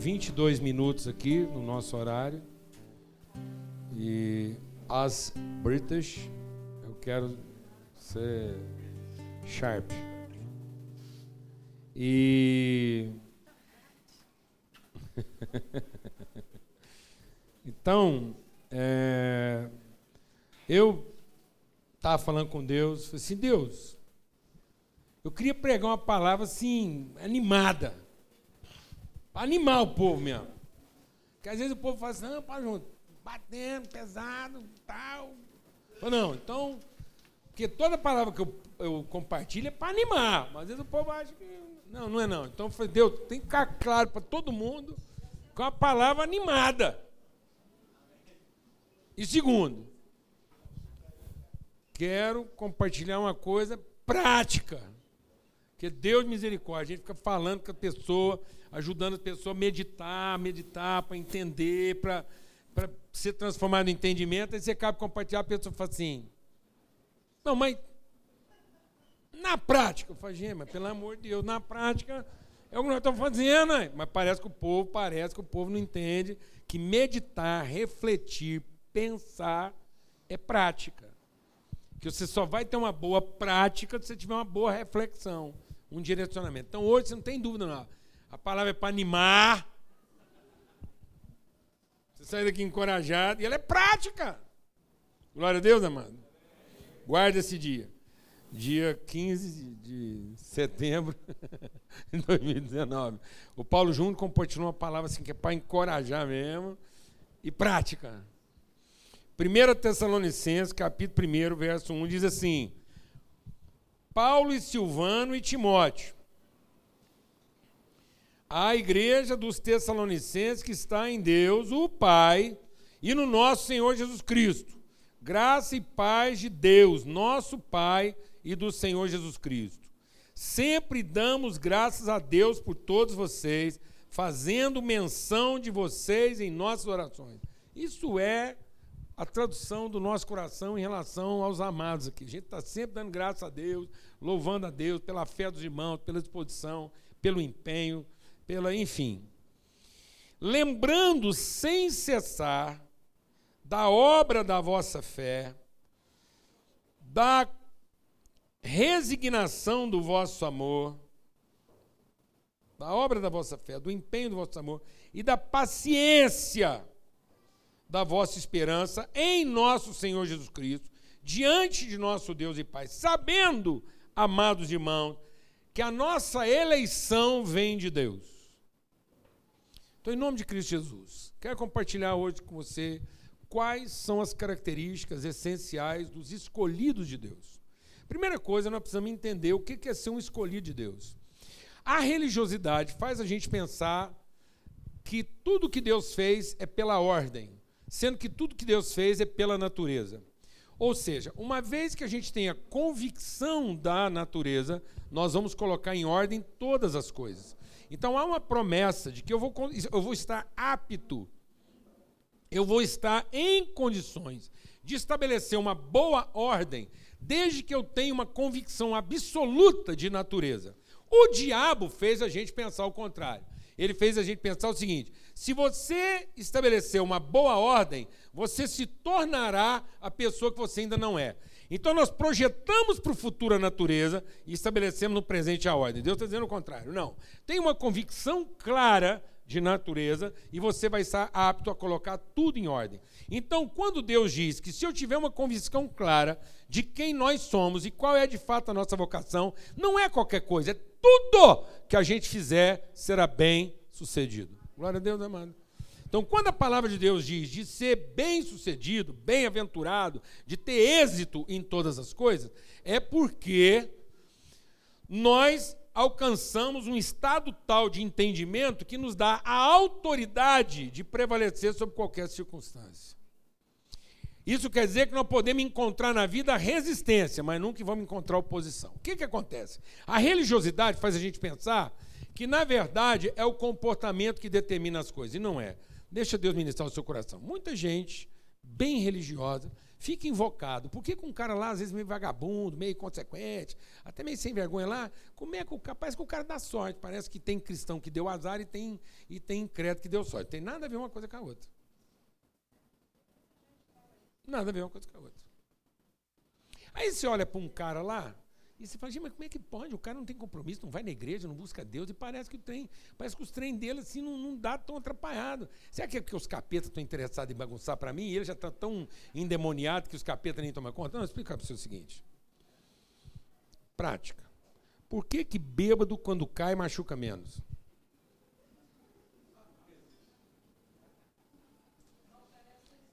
E nós temos 22 minutos aqui no nosso horário. E as British, eu quero ser sharp. E então, é, eu estava falando com Deus, falei assim, Deus, eu queria pregar uma palavra assim, animada. Para animar o povo mesmo. Porque às vezes o povo fala assim, não, para junto, batendo, pesado, tal. Eu, não, então, porque toda palavra que eu, eu compartilho é para animar. Mas às vezes o povo acha que. Não, não é não. Então eu falei, Deus, tem que ficar claro para todo mundo com a palavra animada. E segundo, quero compartilhar uma coisa prática. Que Deus misericórdia, a gente fica falando com a pessoa, ajudando a pessoa a meditar, meditar, para entender, para ser transformado em entendimento, aí você acaba compartilhar, a pessoa fala assim, não, mas na prática, eu falo, mas pelo amor de Deus, na prática é o que nós estamos fazendo, né? mas parece que o povo, parece que o povo não entende que meditar, refletir, pensar é prática. Que você só vai ter uma boa prática se você tiver uma boa reflexão, um direcionamento. Então hoje você não tem dúvida, não. A palavra é para animar. Você sai daqui encorajado e ela é prática. Glória a Deus, amado. Guarda esse dia. Dia 15 de setembro de 2019. O Paulo Júnior compartilhou uma palavra assim que é para encorajar mesmo e prática. 1 Tessalonicenses, capítulo 1, verso 1, diz assim: Paulo e Silvano e Timóteo, a igreja dos Tessalonicenses que está em Deus, o Pai, e no nosso Senhor Jesus Cristo. Graça e paz de Deus, nosso Pai e do Senhor Jesus Cristo. Sempre damos graças a Deus por todos vocês, fazendo menção de vocês em nossas orações. Isso é a tradução do nosso coração em relação aos amados aqui. A gente está sempre dando graças a Deus, louvando a Deus pela fé dos irmãos, pela disposição, pelo empenho, pela, enfim. Lembrando sem cessar da obra da vossa fé, da resignação do vosso amor, da obra da vossa fé, do empenho do vosso amor e da paciência da vossa esperança em nosso Senhor Jesus Cristo, diante de nosso Deus e Pai, sabendo, amados irmãos, que a nossa eleição vem de Deus. Então, em nome de Cristo Jesus, quero compartilhar hoje com você quais são as características essenciais dos escolhidos de Deus. Primeira coisa, nós precisamos entender o que é ser um escolhido de Deus. A religiosidade faz a gente pensar que tudo que Deus fez é pela ordem sendo que tudo que Deus fez é pela natureza. Ou seja, uma vez que a gente tenha convicção da natureza, nós vamos colocar em ordem todas as coisas. Então há uma promessa de que eu vou, eu vou estar apto, eu vou estar em condições de estabelecer uma boa ordem, desde que eu tenha uma convicção absoluta de natureza. O diabo fez a gente pensar o contrário. Ele fez a gente pensar o seguinte: se você estabelecer uma boa ordem, você se tornará a pessoa que você ainda não é. Então nós projetamos para o futuro a natureza e estabelecemos no presente a ordem. Deus está dizendo o contrário. Não. Tem uma convicção clara de natureza e você vai estar apto a colocar tudo em ordem. Então, quando Deus diz que se eu tiver uma convicção clara de quem nós somos e qual é de fato a nossa vocação, não é qualquer coisa, é tudo que a gente fizer será bem sucedido. Glória a Deus, amado. Então, quando a palavra de Deus diz de ser bem-sucedido, bem-aventurado, de ter êxito em todas as coisas, é porque nós alcançamos um estado tal de entendimento que nos dá a autoridade de prevalecer sobre qualquer circunstância. Isso quer dizer que nós podemos encontrar na vida resistência, mas nunca vamos encontrar oposição. O que, que acontece? A religiosidade faz a gente pensar que na verdade é o comportamento que determina as coisas, e não é. Deixa Deus ministrar o seu coração. Muita gente, bem religiosa, fica invocado. Por que, com um cara lá, às vezes meio vagabundo, meio consequente, até meio sem vergonha lá, como é que o capaz que o cara dá sorte? Parece que tem cristão que deu azar e tem, e tem crédito que deu sorte. Tem nada a ver uma coisa com a outra. Nada a ver uma coisa com a outra. Aí você olha para um cara lá, e você fala, mas como é que pode? O cara não tem compromisso, não vai na igreja, não busca Deus, e parece que o parece que os trem dele assim não, não dá tão atrapalhado. Será que é porque os capetas estão interessados em bagunçar para mim e ele já está tão endemoniado que os capetas nem tomam conta? Não, explica para você o seguinte. Prática. Por que que bêbado quando cai machuca menos?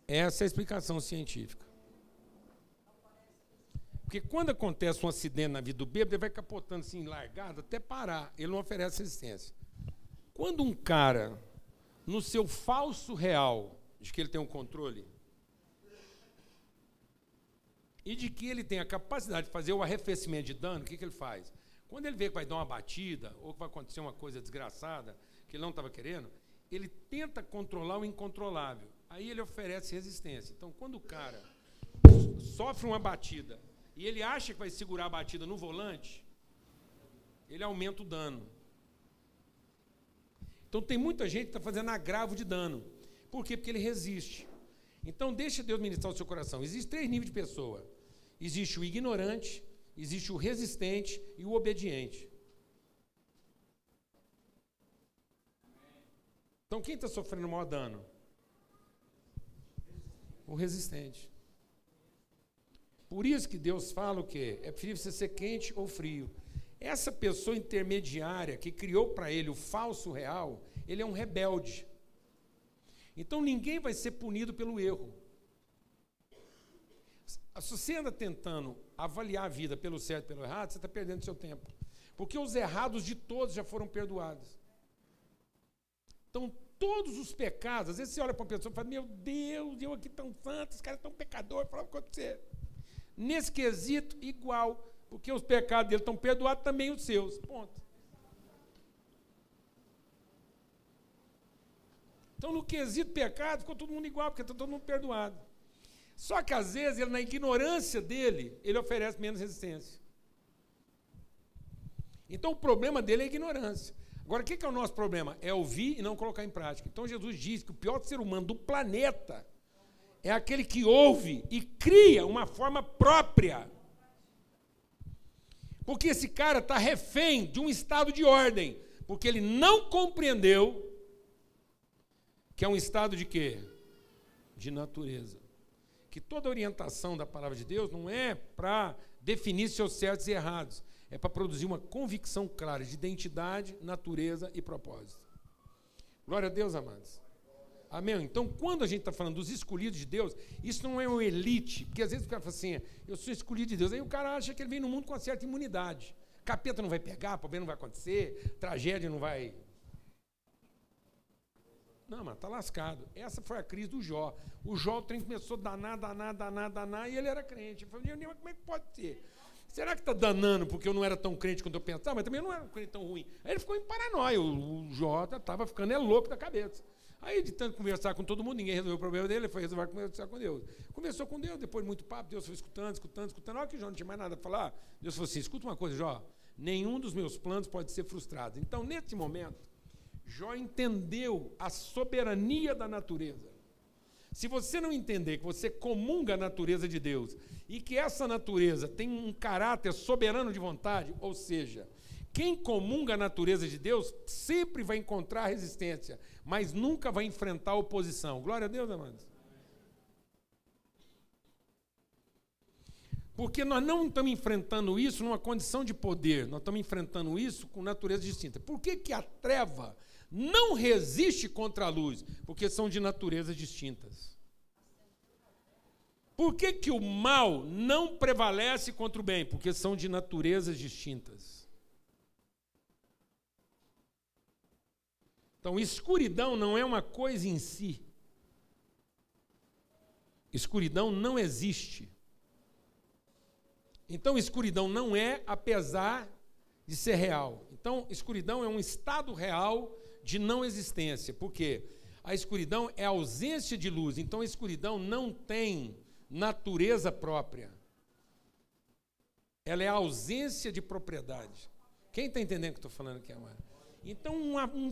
Essa é a explicação científica. Porque quando acontece um acidente na vida do bêbado, ele vai capotando assim, largado, até parar. Ele não oferece resistência. Quando um cara, no seu falso real, de que ele tem um controle, e de que ele tem a capacidade de fazer o arrefecimento de dano, o que, que ele faz? Quando ele vê que vai dar uma batida, ou que vai acontecer uma coisa desgraçada, que ele não estava querendo, ele tenta controlar o incontrolável. Aí ele oferece resistência. Então, quando o cara sofre uma batida e ele acha que vai segurar a batida no volante, ele aumenta o dano. Então tem muita gente que está fazendo agravo de dano. Por quê? Porque ele resiste. Então deixa Deus ministrar o seu coração. Existem três níveis de pessoa. Existe o ignorante, existe o resistente e o obediente. Então quem está sofrendo maior dano? O resistente. Por isso que Deus fala o quê? É preferível você ser quente ou frio. Essa pessoa intermediária que criou para ele o falso real, ele é um rebelde. Então ninguém vai ser punido pelo erro. Se você anda tentando avaliar a vida pelo certo e pelo errado, você está perdendo seu tempo. Porque os errados de todos já foram perdoados. Então, todos os pecados, às vezes você olha para uma pessoa e fala: Meu Deus, eu aqui tão santo, os caras tão pecador, fala o que acontecer. Nesse quesito, igual, porque os pecados dele estão perdoados, também os seus. Ponto. Então, no quesito pecado, ficou todo mundo igual, porque está todo mundo perdoado. Só que às vezes, ele, na ignorância dele, ele oferece menos resistência. Então, o problema dele é a ignorância. Agora, o que é o nosso problema? É ouvir e não colocar em prática. Então, Jesus diz que o pior ser humano do planeta é aquele que ouve e cria uma forma própria. Porque esse cara está refém de um estado de ordem, porque ele não compreendeu que é um estado de quê? De natureza. Que toda orientação da palavra de Deus não é para definir seus certos e errados, é para produzir uma convicção clara de identidade, natureza e propósito. Glória a Deus, amados. Amém? Então, quando a gente está falando dos escolhidos de Deus, isso não é uma elite, porque às vezes o cara fala assim, eu sou escolhido de Deus, aí o cara acha que ele vem no mundo com uma certa imunidade. Capeta não vai pegar, problema não vai acontecer, tragédia não vai. Não, mas está lascado. Essa foi a crise do Jó. O Jó, o trem começou a danar, danar, danar, danar, e ele era crente. Eu falei, mas como é que pode ser? Será que está danando porque eu não era tão crente quanto eu pensava? Mas também eu não era um crente tão ruim. Aí ele ficou em paranoia. O, o Jó estava ficando é louco da cabeça. Aí, de tanto conversar com todo mundo, ninguém resolveu o problema dele, ele foi resolver conversar com Deus. Conversou com Deus, depois de muito papo, Deus foi escutando, escutando, escutando. Olha que Jó não tinha mais nada a falar. Deus falou assim: escuta uma coisa, Jó, nenhum dos meus planos pode ser frustrado. Então, nesse momento, Jó entendeu a soberania da natureza. Se você não entender que você comunga a natureza de Deus e que essa natureza tem um caráter soberano de vontade, ou seja, quem comunga a natureza de Deus sempre vai encontrar resistência, mas nunca vai enfrentar oposição. Glória a Deus, amados. Porque nós não estamos enfrentando isso numa condição de poder, nós estamos enfrentando isso com natureza distinta. Por que, que a treva não resiste contra a luz? Porque são de naturezas distintas. Por que, que o mal não prevalece contra o bem? Porque são de naturezas distintas. Então, escuridão não é uma coisa em si. Escuridão não existe. Então, escuridão não é, apesar de ser real. Então, escuridão é um estado real de não existência. Por quê? A escuridão é a ausência de luz. Então, a escuridão não tem natureza própria. Ela é a ausência de propriedade. Quem está entendendo o que estou falando aqui, amado? Então, um, um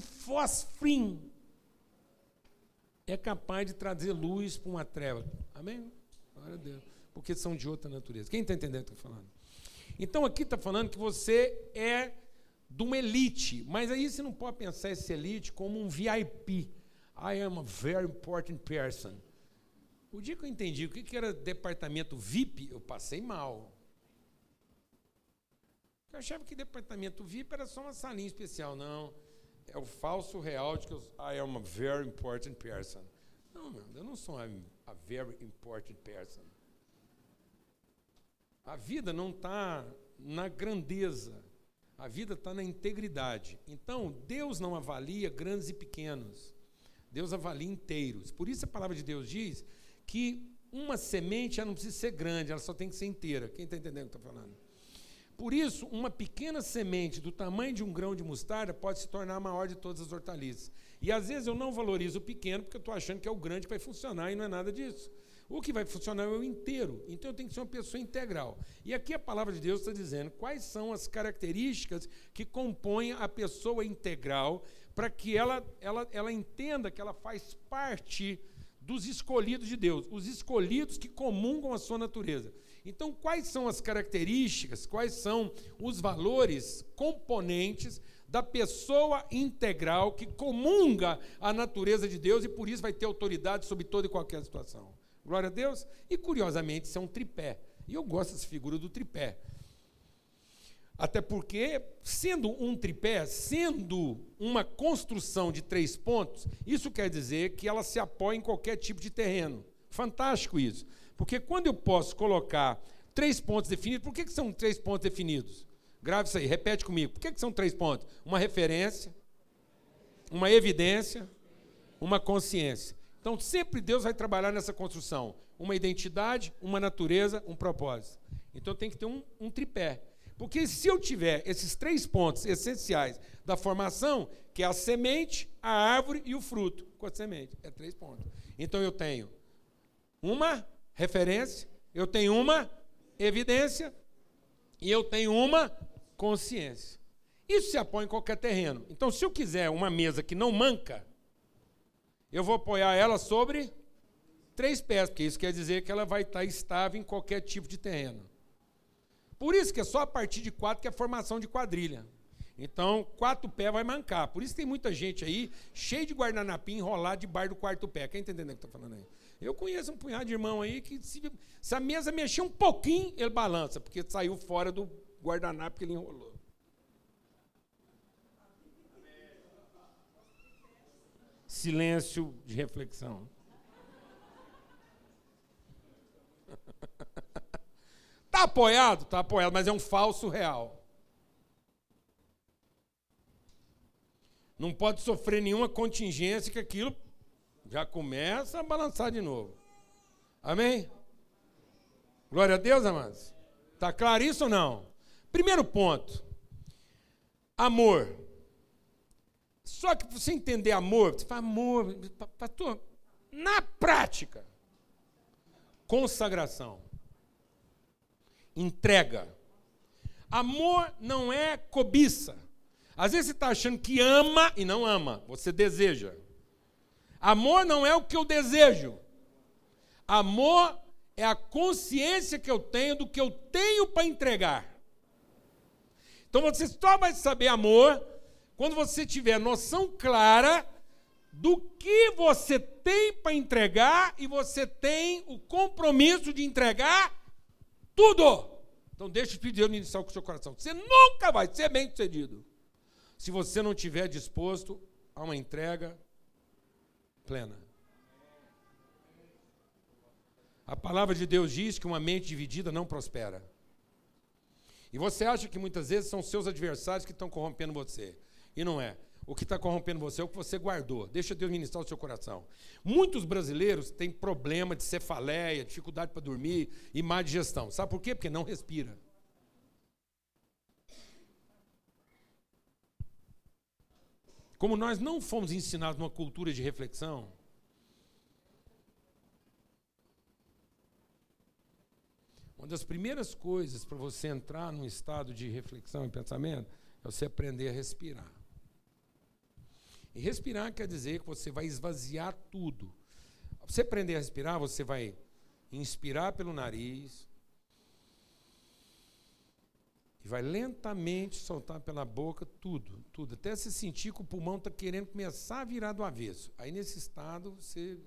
é capaz de trazer luz para uma treva. Amém? Glória a Deus. Porque são de outra natureza. Quem está entendendo o que eu estou falando? Então, aqui está falando que você é de uma elite, mas aí você não pode pensar esse elite como um VIP. I am a very important person. O dia que eu entendi o que era departamento VIP, eu passei mal. Eu achava que departamento VIP era só uma salinha especial. Não, é o falso real de que eu, I am a very important person. Não, meu, eu não sou a very important person. A vida não está na grandeza a vida está na integridade. Então, Deus não avalia grandes e pequenos. Deus avalia inteiros. Por isso a palavra de Deus diz que uma semente ela não precisa ser grande, ela só tem que ser inteira. Quem está entendendo o que estou falando? Por isso, uma pequena semente do tamanho de um grão de mostarda pode se tornar a maior de todas as hortaliças. E às vezes eu não valorizo o pequeno porque eu estou achando que é o grande que vai funcionar e não é nada disso. O que vai funcionar é o inteiro. Então eu tenho que ser uma pessoa integral. E aqui a palavra de Deus está dizendo quais são as características que compõem a pessoa integral para que ela, ela, ela entenda que ela faz parte dos escolhidos de Deus, os escolhidos que comungam a sua natureza. Então, quais são as características, quais são os valores componentes da pessoa integral que comunga a natureza de Deus e por isso vai ter autoridade sobre toda e qualquer situação? Glória a Deus. E curiosamente, isso é um tripé. E eu gosto dessa figura do tripé. Até porque, sendo um tripé, sendo uma construção de três pontos, isso quer dizer que ela se apoia em qualquer tipo de terreno. Fantástico isso. Porque quando eu posso colocar três pontos definidos, por que, que são três pontos definidos? Grave isso aí, repete comigo. Por que, que são três pontos? Uma referência, uma evidência, uma consciência. Então, sempre Deus vai trabalhar nessa construção: uma identidade, uma natureza, um propósito. Então, tem que ter um, um tripé. Porque se eu tiver esses três pontos essenciais da formação, que é a semente, a árvore e o fruto, com a semente, é três pontos. Então, eu tenho uma referência, eu tenho uma evidência e eu tenho uma consciência. Isso se apoia em qualquer terreno. Então, se eu quiser uma mesa que não manca, eu vou apoiar ela sobre três pés, porque isso quer dizer que ela vai estar estável em qualquer tipo de terreno. Por isso que é só a partir de quatro que é a formação de quadrilha. Então, quatro pés vai mancar. Por isso tem muita gente aí cheio de guardanapim enrolado debaixo do quarto pé. Quem está entendendo o que está falando aí? Eu conheço um punhado de irmão aí que se, se a mesa mexer um pouquinho, ele balança, porque saiu fora do guardanapo que ele enrolou. silêncio de reflexão. Está apoiado? Está apoiado, mas é um falso real. Não pode sofrer nenhuma contingência que aquilo já começa a balançar de novo. Amém? Glória a Deus, amados. Está claro isso ou não? Primeiro ponto: amor. Só que você entender amor, você fala, amor, pastor, na prática, consagração, entrega. Amor não é cobiça. Às vezes você está achando que ama e não ama, você deseja. Amor não é o que eu desejo. Amor é a consciência que eu tenho do que eu tenho para entregar. Então você só vai saber amor quando você tiver noção clara do que você tem para entregar e você tem o compromisso de entregar tudo. Então deixa o Espírito de com o seu coração. Você nunca vai ser bem sucedido se você não estiver disposto a uma entrega plena. A palavra de Deus diz que uma mente dividida não prospera. E você acha que muitas vezes são seus adversários que estão corrompendo você. E não é. O que está corrompendo você é o que você guardou. Deixa Deus ministrar o seu coração. Muitos brasileiros têm problema de cefaleia, dificuldade para dormir e má digestão. Sabe por quê? Porque não respira. Como nós não fomos ensinados numa cultura de reflexão, Uma das primeiras coisas para você entrar num estado de reflexão e pensamento é você aprender a respirar. E respirar quer dizer que você vai esvaziar tudo. Você aprender a respirar, você vai inspirar pelo nariz e vai lentamente soltar pela boca tudo, tudo, até você sentir que o pulmão está querendo começar a virar do avesso. Aí nesse estado, você,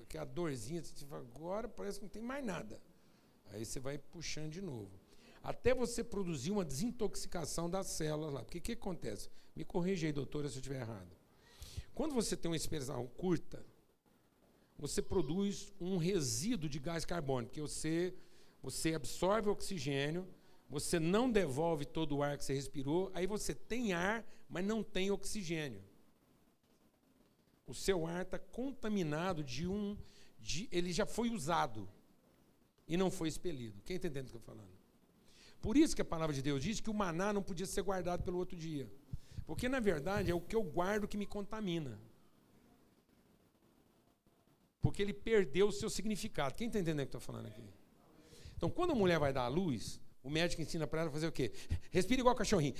aquela dorzinha, você fala, agora parece que não tem mais nada. Aí você vai puxando de novo. Até você produzir uma desintoxicação das células lá. Porque o que acontece? Me corrija aí, doutora, se eu estiver errado. Quando você tem uma expiração curta, você produz um resíduo de gás carbônico, porque você, você absorve oxigênio, você não devolve todo o ar que você respirou, aí você tem ar, mas não tem oxigênio. O seu ar está contaminado de um. De, ele já foi usado e não foi expelido. Quem está entendendo o que eu estou falando? Por isso que a palavra de Deus diz que o maná não podia ser guardado pelo outro dia. Porque, na verdade, é o que eu guardo que me contamina. Porque ele perdeu o seu significado. Quem está entendendo o que eu estou falando aqui? Então, quando a mulher vai dar à luz, o médico ensina para ela fazer o quê? Respira igual cachorrinho.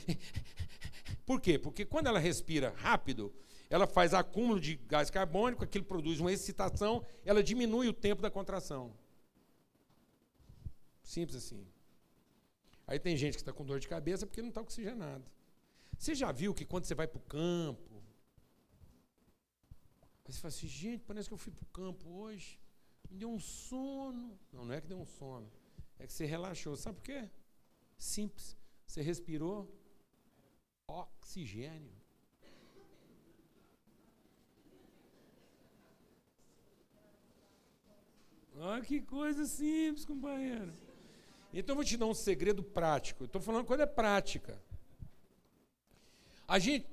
Por quê? Porque quando ela respira rápido, ela faz acúmulo de gás carbônico, aquilo produz uma excitação, ela diminui o tempo da contração. Simples assim. Aí tem gente que está com dor de cabeça porque não está oxigenado. Você já viu que quando você vai para o campo, você fala assim, gente, parece que eu fui para o campo hoje, me deu um sono. Não, não é que deu um sono, é que você relaxou. Sabe por quê? Simples. Você respirou oxigênio. Olha que coisa simples, companheiro. Então eu vou te dar um segredo prático. Estou falando coisa prática. A gente,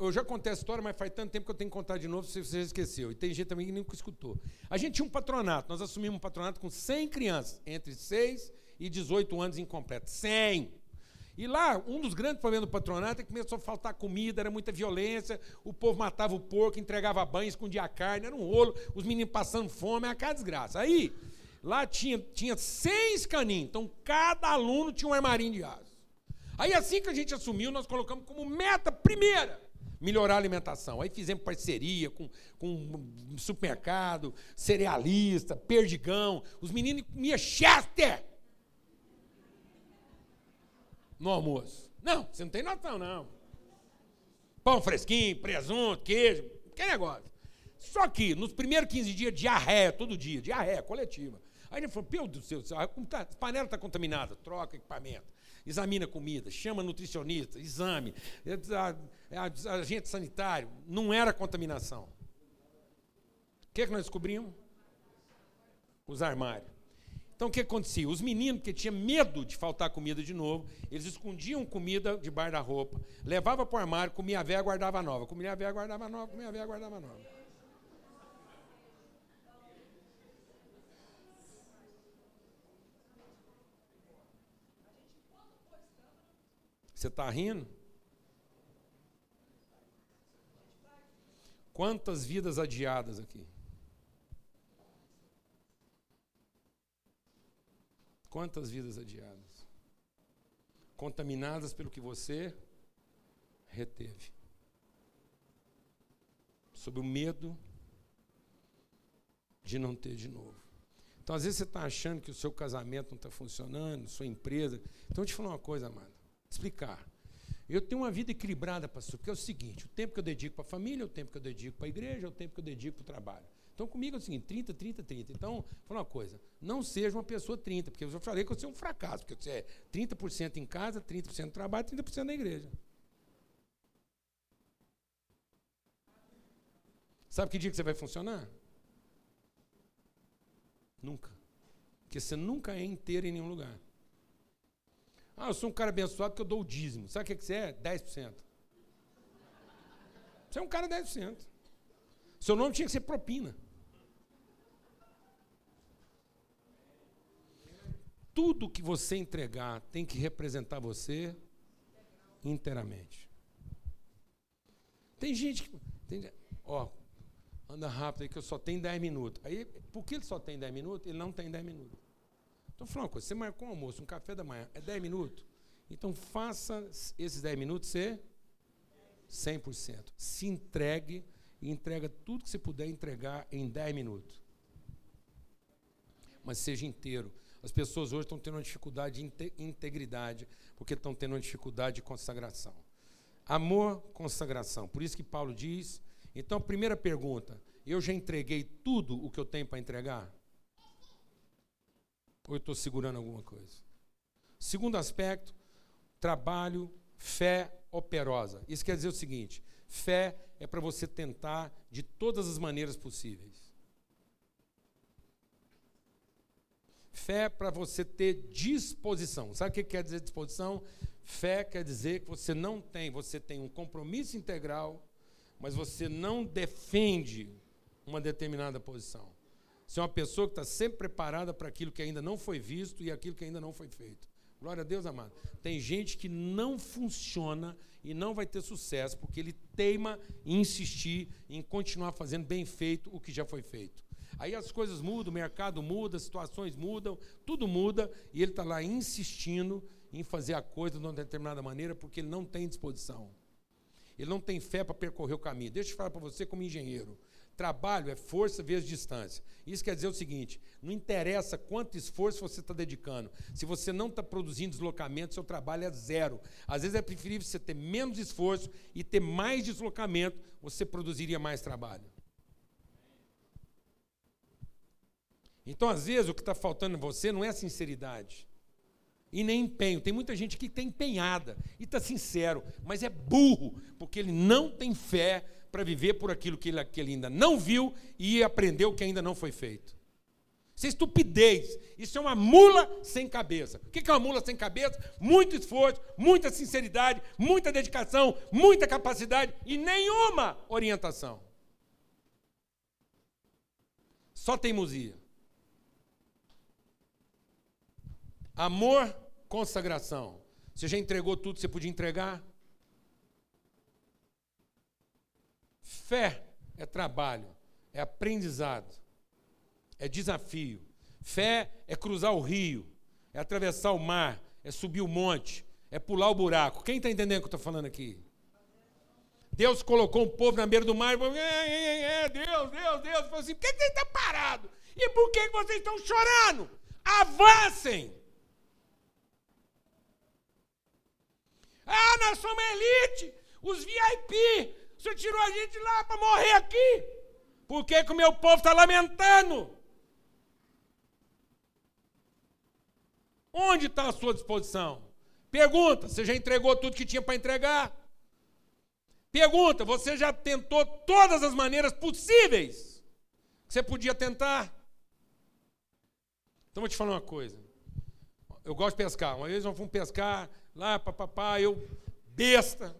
eu já contei a história, mas faz tanto tempo que eu tenho que contar de novo, se você já esqueceu. E tem gente também que nunca escutou. A gente tinha um patronato, nós assumimos um patronato com 100 crianças, entre 6 e 18 anos incompletos. 100! E lá, um dos grandes problemas do patronato é que começou a faltar comida, era muita violência, o povo matava o porco, entregava banho, escondia a carne, era um rolo, os meninos passando fome, era aquela desgraça. Aí, lá tinha, tinha seis caninhos, então cada aluno tinha um armarinho de aço. Aí assim que a gente assumiu, nós colocamos como meta primeira melhorar a alimentação. Aí fizemos parceria com, com supermercado, cerealista, perdigão. Os meninos comiam Chester no almoço. Não, você não tem noção, não. Pão fresquinho, presunto, queijo, que negócio. Só que nos primeiros 15 dias, diarreia todo dia, diarreia coletiva. Aí ele falou, meu Deus do céu, a panela está contaminada, troca equipamento examina comida, chama nutricionista, exame, agente sanitário. Não era contaminação. O que, é que nós descobrimos? Os armários. Então o que acontecia? Os meninos que tinham medo de faltar comida de novo, eles escondiam comida debaixo da roupa, levava para o armário, comia a véia, guardava nova, comia a véia, guardava nova, comia a véia, guardava nova. Você está rindo? Quantas vidas adiadas aqui? Quantas vidas adiadas? Contaminadas pelo que você reteve. Sob o medo de não ter de novo. Então, às vezes, você está achando que o seu casamento não está funcionando, sua empresa. Então, eu te falar uma coisa, amado explicar. Eu tenho uma vida equilibrada, pastor, porque é o seguinte: o tempo que eu dedico para a família, o tempo que eu dedico para a igreja, o tempo que eu dedico para o trabalho. Então, comigo é o seguinte: 30, 30, 30. Então, falar uma coisa: não seja uma pessoa 30, porque eu já falei que você é um fracasso, porque você é 30% em casa, 30% no trabalho, 30% na igreja. Sabe que dia que você vai funcionar? Nunca. Porque você nunca é inteiro em nenhum lugar. Ah, eu sou um cara abençoado porque eu dou o dízimo. Sabe o que você é? 10%. Você é um cara 10%. Seu nome tinha que ser propina. Tudo que você entregar tem que representar você inteiramente. Tem gente que. Tem, ó, anda rápido aí que eu só tenho 10 minutos. Aí, por que ele só tem 10 minutos? Ele não tem 10 minutos. Então, falando uma coisa: você marcou um almoço, um café da manhã, é 10 minutos? Então, faça esses 10 minutos ser 100%. Se entregue e entrega tudo que você puder entregar em 10 minutos. Mas seja inteiro. As pessoas hoje estão tendo uma dificuldade de integridade, porque estão tendo uma dificuldade de consagração. Amor, consagração. Por isso que Paulo diz. Então, primeira pergunta: eu já entreguei tudo o que eu tenho para entregar? Ou eu estou segurando alguma coisa? Segundo aspecto, trabalho, fé operosa. Isso quer dizer o seguinte: fé é para você tentar de todas as maneiras possíveis. Fé para você ter disposição. Sabe o que quer dizer disposição? Fé quer dizer que você não tem, você tem um compromisso integral, mas você não defende uma determinada posição. Você é uma pessoa que está sempre preparada para aquilo que ainda não foi visto e aquilo que ainda não foi feito. Glória a Deus, amado. Tem gente que não funciona e não vai ter sucesso porque ele teima em insistir em continuar fazendo bem feito o que já foi feito. Aí as coisas mudam, o mercado muda, as situações mudam, tudo muda e ele está lá insistindo em fazer a coisa de uma determinada maneira porque ele não tem disposição. Ele não tem fé para percorrer o caminho. Deixa eu falar para você como engenheiro. Trabalho é força vezes distância. Isso quer dizer o seguinte: não interessa quanto esforço você está dedicando. Se você não está produzindo deslocamento, seu trabalho é zero. Às vezes é preferível você ter menos esforço e ter mais deslocamento, você produziria mais trabalho. Então, às vezes, o que está faltando em você não é sinceridade e nem empenho. Tem muita gente que está empenhada e está sincero, mas é burro, porque ele não tem fé para viver por aquilo que ele, que ele ainda não viu e aprendeu que ainda não foi feito. Isso é estupidez. Isso é uma mula sem cabeça. O que é uma mula sem cabeça? Muito esforço, muita sinceridade, muita dedicação, muita capacidade e nenhuma orientação. Só teimosia. Amor, consagração. Você já entregou tudo que você podia entregar? Fé é trabalho, é aprendizado, é desafio. Fé é cruzar o rio, é atravessar o mar, é subir o monte, é pular o buraco. Quem está entendendo o que eu estou falando aqui? Deus colocou um povo na beira do mar e falou: é, é, é, Deus, Deus, Deus. Falou assim: por que, você está parado? E por que, que vocês estão chorando? Avancem! Ah, nós somos elite, os VIP, senhor tirou a gente lá para morrer aqui. Por que, que o meu povo está lamentando? Onde está a sua disposição? Pergunta: você já entregou tudo que tinha para entregar? Pergunta: você já tentou todas as maneiras possíveis que você podia tentar? Então vou te falar uma coisa. Eu gosto de pescar. Uma vez nós fomos pescar lá, papapá, eu, besta,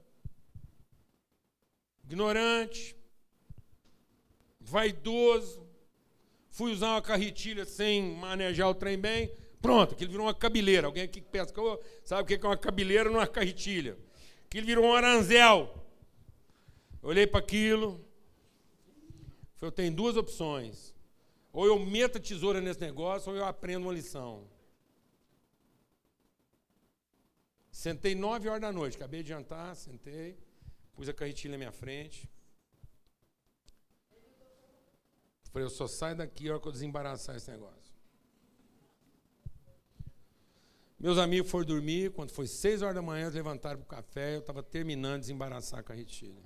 ignorante, vaidoso, fui usar uma carretilha sem manejar o trem bem, pronto, aquilo virou uma cabeleira. Alguém aqui que pescou sabe o que é uma cabeleira numa carretilha. Aquilo virou um aranzel. Olhei para aquilo, eu tenho duas opções. Ou eu meto a tesoura nesse negócio, ou eu aprendo uma lição. Sentei nove horas da noite, acabei de jantar, sentei. Pus a carretilha na minha frente. Falei, eu só saio daqui a hora que eu desembaraçar esse negócio. Meus amigos foram dormir, quando foi seis horas da manhã, eles levantaram para o café, eu estava terminando de desembaraçar a carretilha.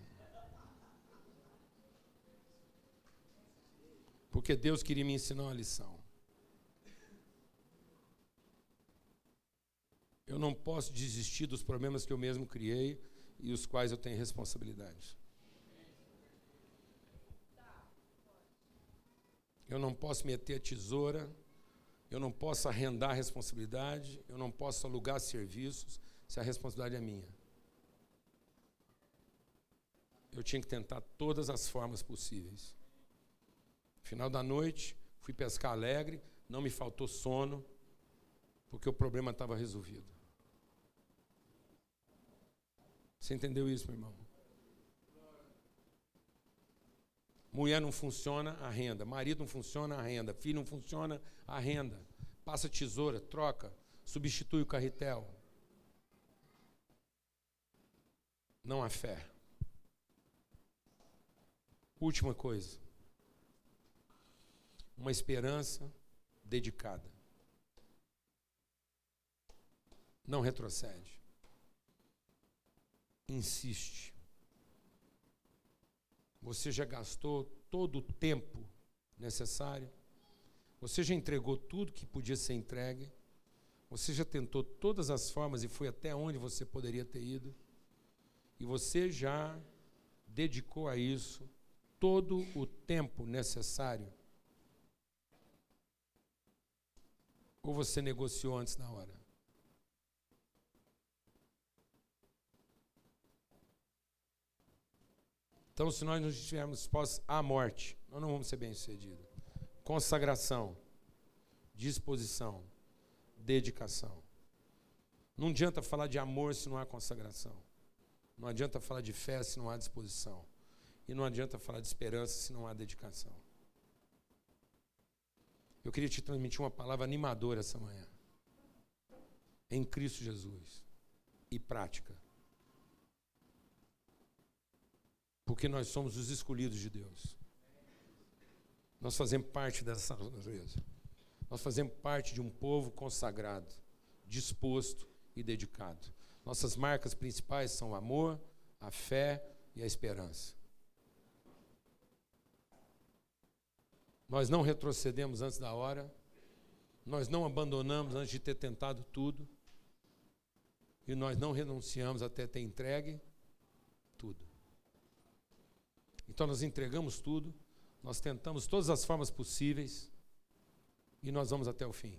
Porque Deus queria me ensinar uma lição. Eu não posso desistir dos problemas que eu mesmo criei e os quais eu tenho responsabilidade. Eu não posso meter a tesoura, eu não posso arrendar a responsabilidade, eu não posso alugar serviços se a responsabilidade é minha. Eu tinha que tentar todas as formas possíveis. Final da noite, fui pescar alegre, não me faltou sono, porque o problema estava resolvido. Você entendeu isso, meu irmão? Mulher não funciona, a renda. Marido não funciona, a renda. Filho não funciona, a renda. passa tesoura, troca, substitui o carretel. Não há fé. Última coisa. Uma esperança dedicada. Não retrocede. Insiste. Você já gastou todo o tempo necessário? Você já entregou tudo que podia ser entregue? Você já tentou todas as formas e foi até onde você poderia ter ido? E você já dedicou a isso todo o tempo necessário? Ou você negociou antes da hora? Então, se nós não estivermos expostos à morte, nós não vamos ser bem-sucedidos. Consagração, disposição, dedicação. Não adianta falar de amor se não há consagração. Não adianta falar de fé se não há disposição. E não adianta falar de esperança se não há dedicação. Eu queria te transmitir uma palavra animadora essa manhã. Em Cristo Jesus. E prática. Porque nós somos os escolhidos de Deus. Nós fazemos parte dessa natureza. Nós fazemos parte de um povo consagrado, disposto e dedicado. Nossas marcas principais são o amor, a fé e a esperança. Nós não retrocedemos antes da hora, nós não abandonamos antes de ter tentado tudo, e nós não renunciamos até ter entregue tudo. Então nós entregamos tudo, nós tentamos todas as formas possíveis e nós vamos até o fim.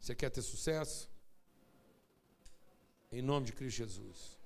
Você quer ter sucesso? Em nome de Cristo Jesus.